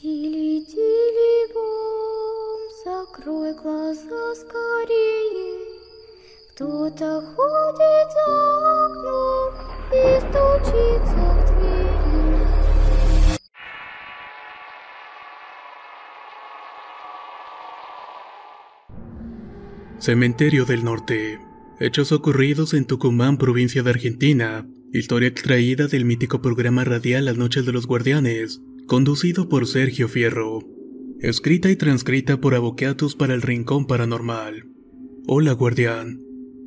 Тили, тили, бом, закрой глаза скорее. Кто-то ходит за окном и стучится в двери. Cementerio del Norte. Hechos ocurridos en Tucumán, provincia de Argentina. Historia extraída del mítico programa radial Las Noches de los Guardianes, conducido por Sergio Fierro. Escrita y transcrita por Avocatus para el Rincón Paranormal. Hola, Guardián.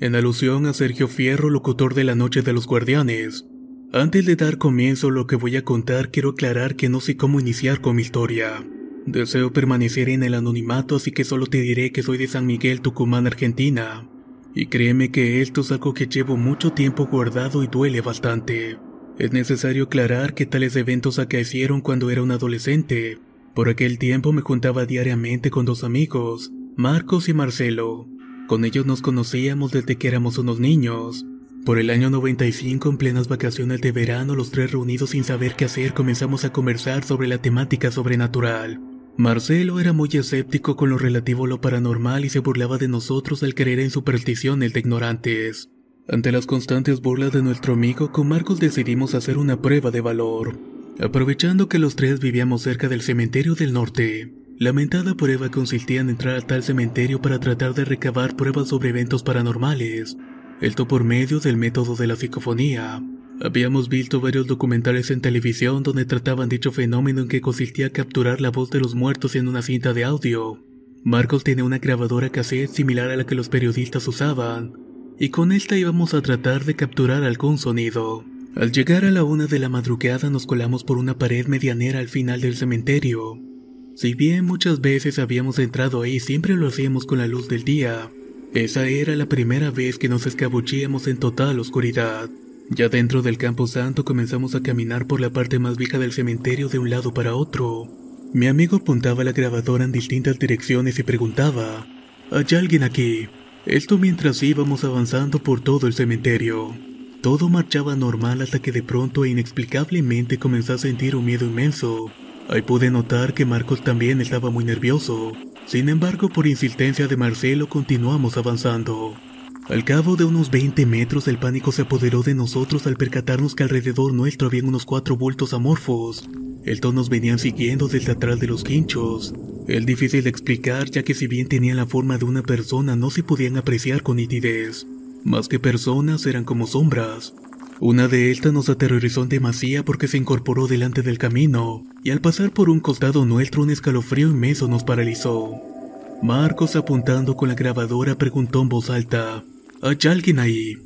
En alusión a Sergio Fierro, locutor de La Noche de los Guardianes. Antes de dar comienzo a lo que voy a contar, quiero aclarar que no sé cómo iniciar con mi historia. Deseo permanecer en el anonimato, así que solo te diré que soy de San Miguel, Tucumán, Argentina. Y créeme que esto es algo que llevo mucho tiempo guardado y duele bastante. Es necesario aclarar que tales eventos acaecieron cuando era un adolescente. Por aquel tiempo me juntaba diariamente con dos amigos, Marcos y Marcelo. Con ellos nos conocíamos desde que éramos unos niños. Por el año 95, en plenas vacaciones de verano, los tres reunidos sin saber qué hacer comenzamos a conversar sobre la temática sobrenatural. Marcelo era muy escéptico con lo relativo a lo paranormal y se burlaba de nosotros al creer en supersticiones de ignorantes. Ante las constantes burlas de nuestro amigo, con Marcos decidimos hacer una prueba de valor. Aprovechando que los tres vivíamos cerca del cementerio del norte, la mentada prueba consistía en entrar a tal cementerio para tratar de recabar pruebas sobre eventos paranormales, esto por medio del método de la psicofonía. Habíamos visto varios documentales en televisión donde trataban dicho fenómeno en que consistía capturar la voz de los muertos en una cinta de audio. Marcos tenía una grabadora cassette similar a la que los periodistas usaban, y con esta íbamos a tratar de capturar algún sonido. Al llegar a la una de la madrugada nos colamos por una pared medianera al final del cementerio. Si bien muchas veces habíamos entrado ahí, siempre lo hacíamos con la luz del día. Esa era la primera vez que nos escabullíamos en total oscuridad. Ya dentro del campo santo comenzamos a caminar por la parte más vieja del cementerio de un lado para otro. Mi amigo apuntaba la grabadora en distintas direcciones y preguntaba, ¿Hay alguien aquí? Esto mientras íbamos avanzando por todo el cementerio. Todo marchaba normal hasta que de pronto e inexplicablemente comencé a sentir un miedo inmenso. Ahí pude notar que Marcos también estaba muy nervioso. Sin embargo, por insistencia de Marcelo continuamos avanzando. Al cabo de unos 20 metros el pánico se apoderó de nosotros al percatarnos que alrededor nuestro habían unos cuatro bultos amorfos. Estos nos venían siguiendo desde atrás de los quinchos. Es difícil de explicar ya que si bien tenían la forma de una persona no se podían apreciar con nitidez. Más que personas eran como sombras. Una de estas nos aterrorizó en demasía porque se incorporó delante del camino, y al pasar por un costado nuestro un escalofrío inmenso nos paralizó. Marcos apuntando con la grabadora preguntó en voz alta, ¿Hay alguien ahí?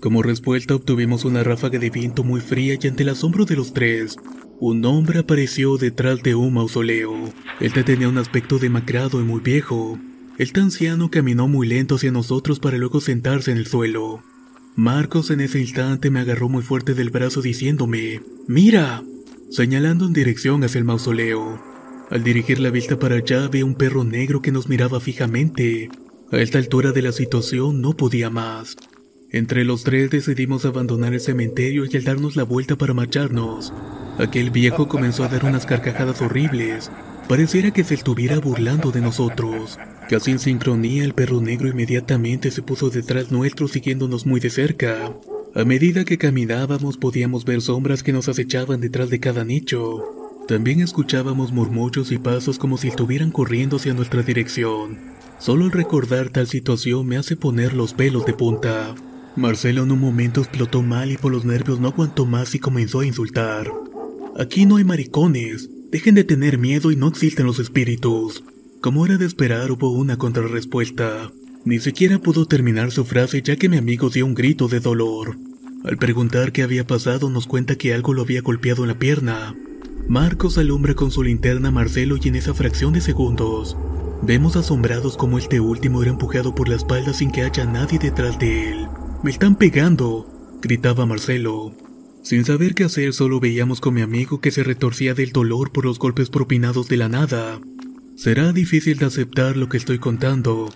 Como respuesta obtuvimos una ráfaga de viento muy fría y ante el asombro de los tres, un hombre apareció detrás de un mausoleo. Este tenía un aspecto demacrado y muy viejo. Este anciano caminó muy lento hacia nosotros para luego sentarse en el suelo. Marcos en ese instante me agarró muy fuerte del brazo diciéndome, ¡Mira! señalando en dirección hacia el mausoleo. Al dirigir la vista para allá vi un perro negro que nos miraba fijamente. A esta altura de la situación no podía más. Entre los tres decidimos abandonar el cementerio y al darnos la vuelta para marcharnos, aquel viejo comenzó a dar unas carcajadas horribles. Pareciera que se estuviera burlando de nosotros. Casi en sincronía, el perro negro inmediatamente se puso detrás nuestro siguiéndonos muy de cerca. A medida que caminábamos podíamos ver sombras que nos acechaban detrás de cada nicho. También escuchábamos murmullos y pasos como si estuvieran corriendo hacia nuestra dirección. Solo el recordar tal situación me hace poner los pelos de punta. Marcelo en un momento explotó mal y por los nervios no aguantó más y comenzó a insultar. Aquí no hay maricones, dejen de tener miedo y no existen los espíritus. Como era de esperar hubo una contrarrespuesta. Ni siquiera pudo terminar su frase ya que mi amigo dio un grito de dolor. Al preguntar qué había pasado nos cuenta que algo lo había golpeado en la pierna. Marcos alumbra con su linterna a Marcelo y en esa fracción de segundos vemos asombrados como este último era empujado por la espalda sin que haya nadie detrás de él. ¡Me están pegando! gritaba Marcelo. Sin saber qué hacer solo veíamos con mi amigo que se retorcía del dolor por los golpes propinados de la nada. Será difícil de aceptar lo que estoy contando,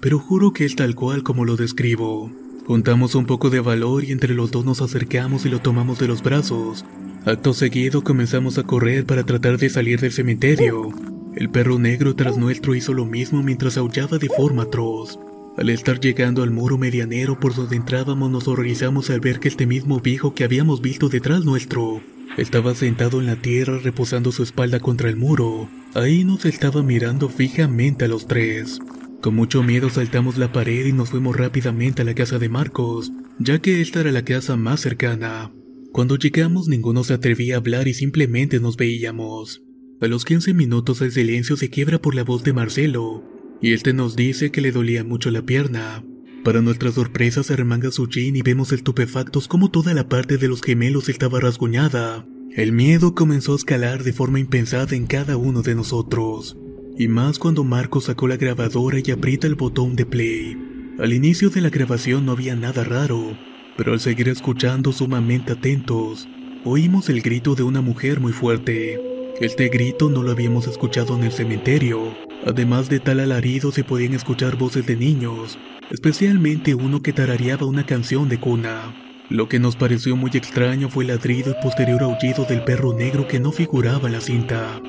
pero juro que es tal cual como lo describo. Juntamos un poco de valor y entre los dos nos acercamos y lo tomamos de los brazos. Acto seguido comenzamos a correr para tratar de salir del cementerio. El perro negro tras nuestro hizo lo mismo mientras aullaba de forma atroz. Al estar llegando al muro medianero por donde entrábamos nos horrorizamos al ver que este mismo viejo que habíamos visto detrás nuestro estaba sentado en la tierra reposando su espalda contra el muro. Ahí nos estaba mirando fijamente a los tres. Con mucho miedo saltamos la pared y nos fuimos rápidamente a la casa de Marcos, ya que esta era la casa más cercana. Cuando llegamos ninguno se atrevía a hablar y simplemente nos veíamos. A los 15 minutos el silencio se quiebra por la voz de Marcelo, y este nos dice que le dolía mucho la pierna. Para nuestra sorpresa se remanga su jean y vemos estupefactos como toda la parte de los gemelos estaba rasguñada. El miedo comenzó a escalar de forma impensada en cada uno de nosotros, y más cuando Marco sacó la grabadora y aprieta el botón de play. Al inicio de la grabación no había nada raro, pero al seguir escuchando sumamente atentos, oímos el grito de una mujer muy fuerte. Este grito no lo habíamos escuchado en el cementerio. Además de tal alarido se podían escuchar voces de niños, especialmente uno que tarareaba una canción de cuna. Lo que nos pareció muy extraño fue el ladrido y posterior aullido del perro negro que no figuraba en la cinta.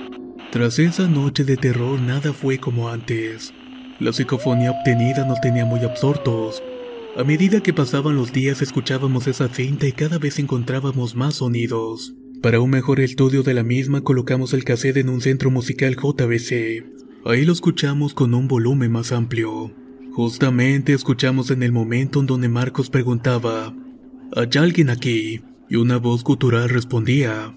Tras esa noche de terror nada fue como antes. La psicofonía obtenida nos tenía muy absortos. A medida que pasaban los días escuchábamos esa cinta y cada vez encontrábamos más sonidos. Para un mejor estudio de la misma colocamos el cassette en un centro musical JBC. Ahí lo escuchamos con un volumen más amplio. Justamente escuchamos en el momento en donde Marcos preguntaba, ¿Hay alguien aquí? Y una voz gutural respondía,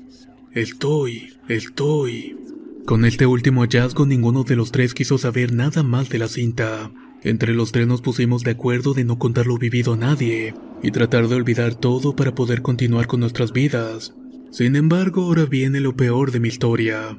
Estoy, estoy. Con este último hallazgo ninguno de los tres quiso saber nada más de la cinta. Entre los tres nos pusimos de acuerdo de no contar lo vivido a nadie y tratar de olvidar todo para poder continuar con nuestras vidas. Sin embargo, ahora viene lo peor de mi historia.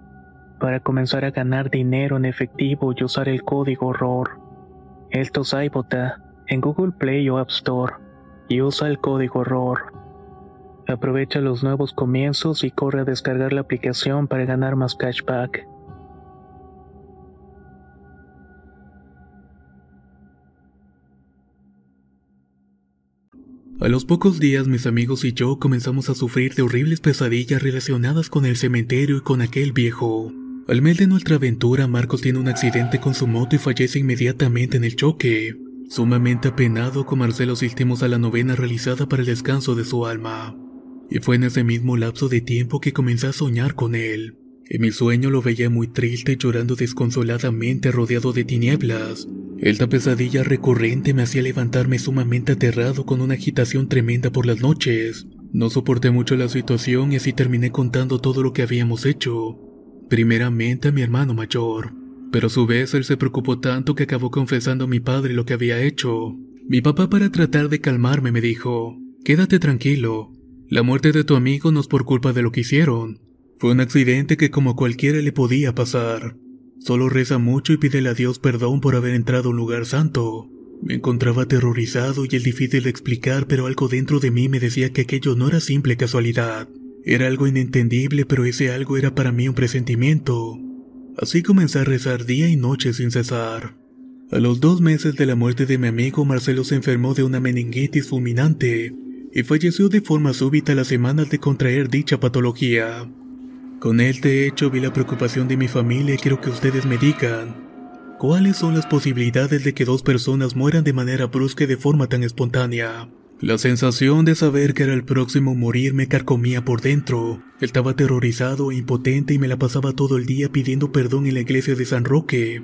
para comenzar a ganar dinero en efectivo y usar el código ROR. Esto es iBota en Google Play o App Store y usa el código ROR. Aprovecha los nuevos comienzos y corre a descargar la aplicación para ganar más cashback. A los pocos días mis amigos y yo comenzamos a sufrir de horribles pesadillas relacionadas con el cementerio y con aquel viejo. Al mes de nuestra aventura, Marcos tiene un accidente con su moto y fallece inmediatamente en el choque. Sumamente apenado, con Marcelo asistimos a la novena realizada para el descanso de su alma. Y fue en ese mismo lapso de tiempo que comencé a soñar con él. En mi sueño lo veía muy triste, llorando desconsoladamente rodeado de tinieblas. Esta pesadilla recurrente me hacía levantarme sumamente aterrado con una agitación tremenda por las noches. No soporté mucho la situación y así terminé contando todo lo que habíamos hecho. Primeramente a mi hermano mayor, pero a su vez él se preocupó tanto que acabó confesando a mi padre lo que había hecho. Mi papá para tratar de calmarme me dijo, quédate tranquilo, la muerte de tu amigo no es por culpa de lo que hicieron. Fue un accidente que como cualquiera le podía pasar. Solo reza mucho y pídele a Dios perdón por haber entrado a un lugar santo. Me encontraba aterrorizado y es difícil de explicar, pero algo dentro de mí me decía que aquello no era simple casualidad. Era algo inentendible, pero ese algo era para mí un presentimiento. Así comencé a rezar día y noche sin cesar. A los dos meses de la muerte de mi amigo, Marcelo se enfermó de una meningitis fulminante y falleció de forma súbita las semanas de contraer dicha patología. Con este hecho vi la preocupación de mi familia y quiero que ustedes me digan, ¿cuáles son las posibilidades de que dos personas mueran de manera brusca y de forma tan espontánea? La sensación de saber que era el próximo morir me carcomía por dentro. Estaba aterrorizado e impotente y me la pasaba todo el día pidiendo perdón en la iglesia de San Roque.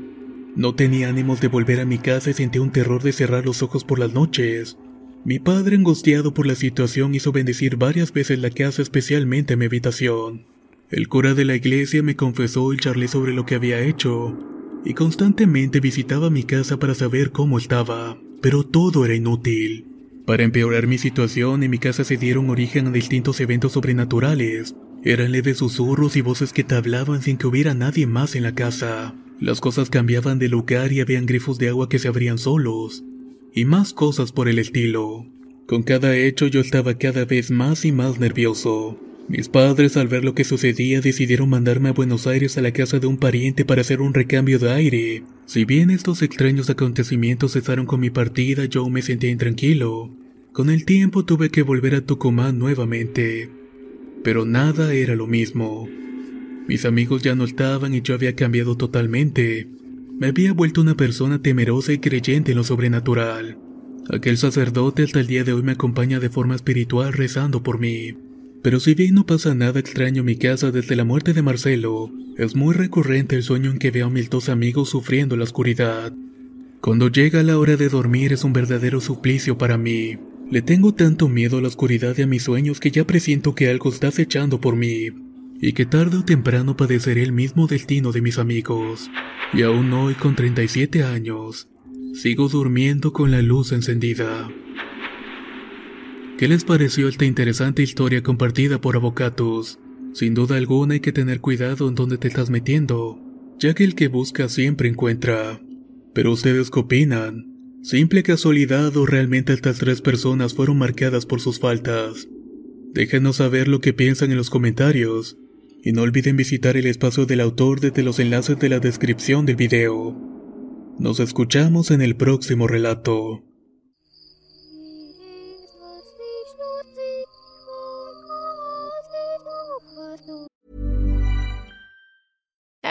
No tenía ánimos de volver a mi casa y sentía un terror de cerrar los ojos por las noches. Mi padre, angustiado por la situación, hizo bendecir varias veces la casa, especialmente mi habitación. El cura de la iglesia me confesó y charlé sobre lo que había hecho, y constantemente visitaba mi casa para saber cómo estaba, pero todo era inútil. Para empeorar mi situación, en mi casa se dieron origen a distintos eventos sobrenaturales. Eran leves susurros y voces que te hablaban sin que hubiera nadie más en la casa. Las cosas cambiaban de lugar y habían grifos de agua que se abrían solos. Y más cosas por el estilo. Con cada hecho yo estaba cada vez más y más nervioso. Mis padres al ver lo que sucedía decidieron mandarme a Buenos Aires a la casa de un pariente para hacer un recambio de aire. Si bien estos extraños acontecimientos cesaron con mi partida, yo me sentía intranquilo. Con el tiempo tuve que volver a Tucumán nuevamente. Pero nada era lo mismo. Mis amigos ya no estaban y yo había cambiado totalmente. Me había vuelto una persona temerosa y creyente en lo sobrenatural. Aquel sacerdote hasta el día de hoy me acompaña de forma espiritual rezando por mí. Pero si bien no pasa nada extraño en mi casa desde la muerte de Marcelo, es muy recurrente el sueño en que veo a mis dos amigos sufriendo la oscuridad. Cuando llega la hora de dormir es un verdadero suplicio para mí. Le tengo tanto miedo a la oscuridad y a mis sueños que ya presiento que algo está acechando por mí, y que tarde o temprano padeceré el mismo destino de mis amigos. Y aún hoy, con 37 años, sigo durmiendo con la luz encendida. ¿Qué les pareció esta interesante historia compartida por Avocatus? Sin duda alguna hay que tener cuidado en dónde te estás metiendo, ya que el que busca siempre encuentra. Pero ustedes qué opinan? ¿Simple casualidad o realmente estas tres personas fueron marcadas por sus faltas? Déjenos saber lo que piensan en los comentarios. Y no olviden visitar el espacio del autor desde los enlaces de la descripción del video. Nos escuchamos en el próximo relato.